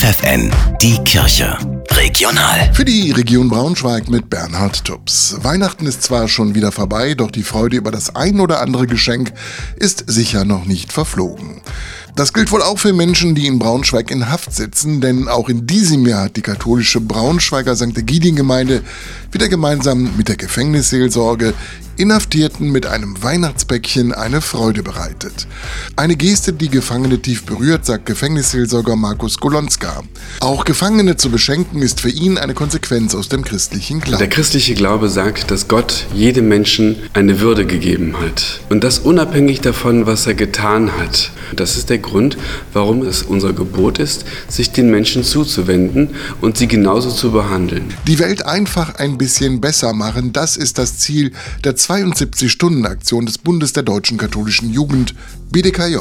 FFN, die Kirche. Regional. Für die Region Braunschweig mit Bernhard Tubbs. Weihnachten ist zwar schon wieder vorbei, doch die Freude über das ein oder andere Geschenk ist sicher noch nicht verflogen. Das gilt wohl auch für Menschen, die in Braunschweig in Haft sitzen, denn auch in diesem Jahr hat die katholische Braunschweiger St. Egidien-Gemeinde wieder gemeinsam mit der Gefängnisseelsorge Inhaftierten mit einem Weihnachtspäckchen eine Freude bereitet. Eine Geste, die Gefangene tief berührt, sagt Gefängnisseelsorger Markus Golonska. Auch Gefangene zu beschenken ist für ihn eine Konsequenz aus dem christlichen Glauben. Der christliche Glaube sagt, dass Gott jedem Menschen eine Würde gegeben hat. Und das unabhängig davon, was er getan hat. Das ist der Grund, warum es unser Gebot ist, sich den Menschen zuzuwenden und sie genauso zu behandeln. Die Welt einfach ein bisschen besser machen, das ist das Ziel der 72-Stunden-Aktion des Bundes der deutschen katholischen Jugend, BDKJ.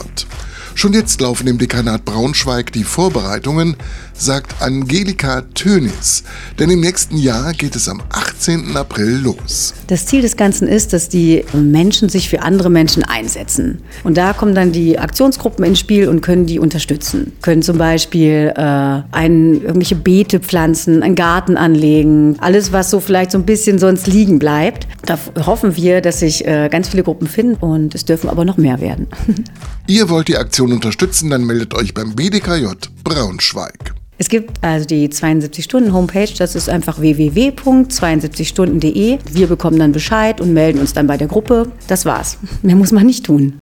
Schon jetzt laufen im Dekanat Braunschweig die Vorbereitungen, sagt Angelika Tönis. Denn im nächsten Jahr geht es am 18. April los. Das Ziel des Ganzen ist, dass die Menschen sich für andere Menschen einsetzen. Und da kommen dann die Aktionsgruppen ins Spiel und können die unterstützen. Können zum Beispiel äh, ein, irgendwelche Beete pflanzen, einen Garten anlegen, alles, was so vielleicht so ein bisschen sonst liegen bleibt. Da hoffen wir, dass sich äh, ganz viele Gruppen finden und es dürfen aber noch mehr werden. Ihr wollt die Aktion unterstützen, dann meldet euch beim BDKJ Braunschweig. Es gibt also die 72-Stunden-Homepage, das ist einfach www.72stunden.de. Wir bekommen dann Bescheid und melden uns dann bei der Gruppe. Das war's. Mehr muss man nicht tun.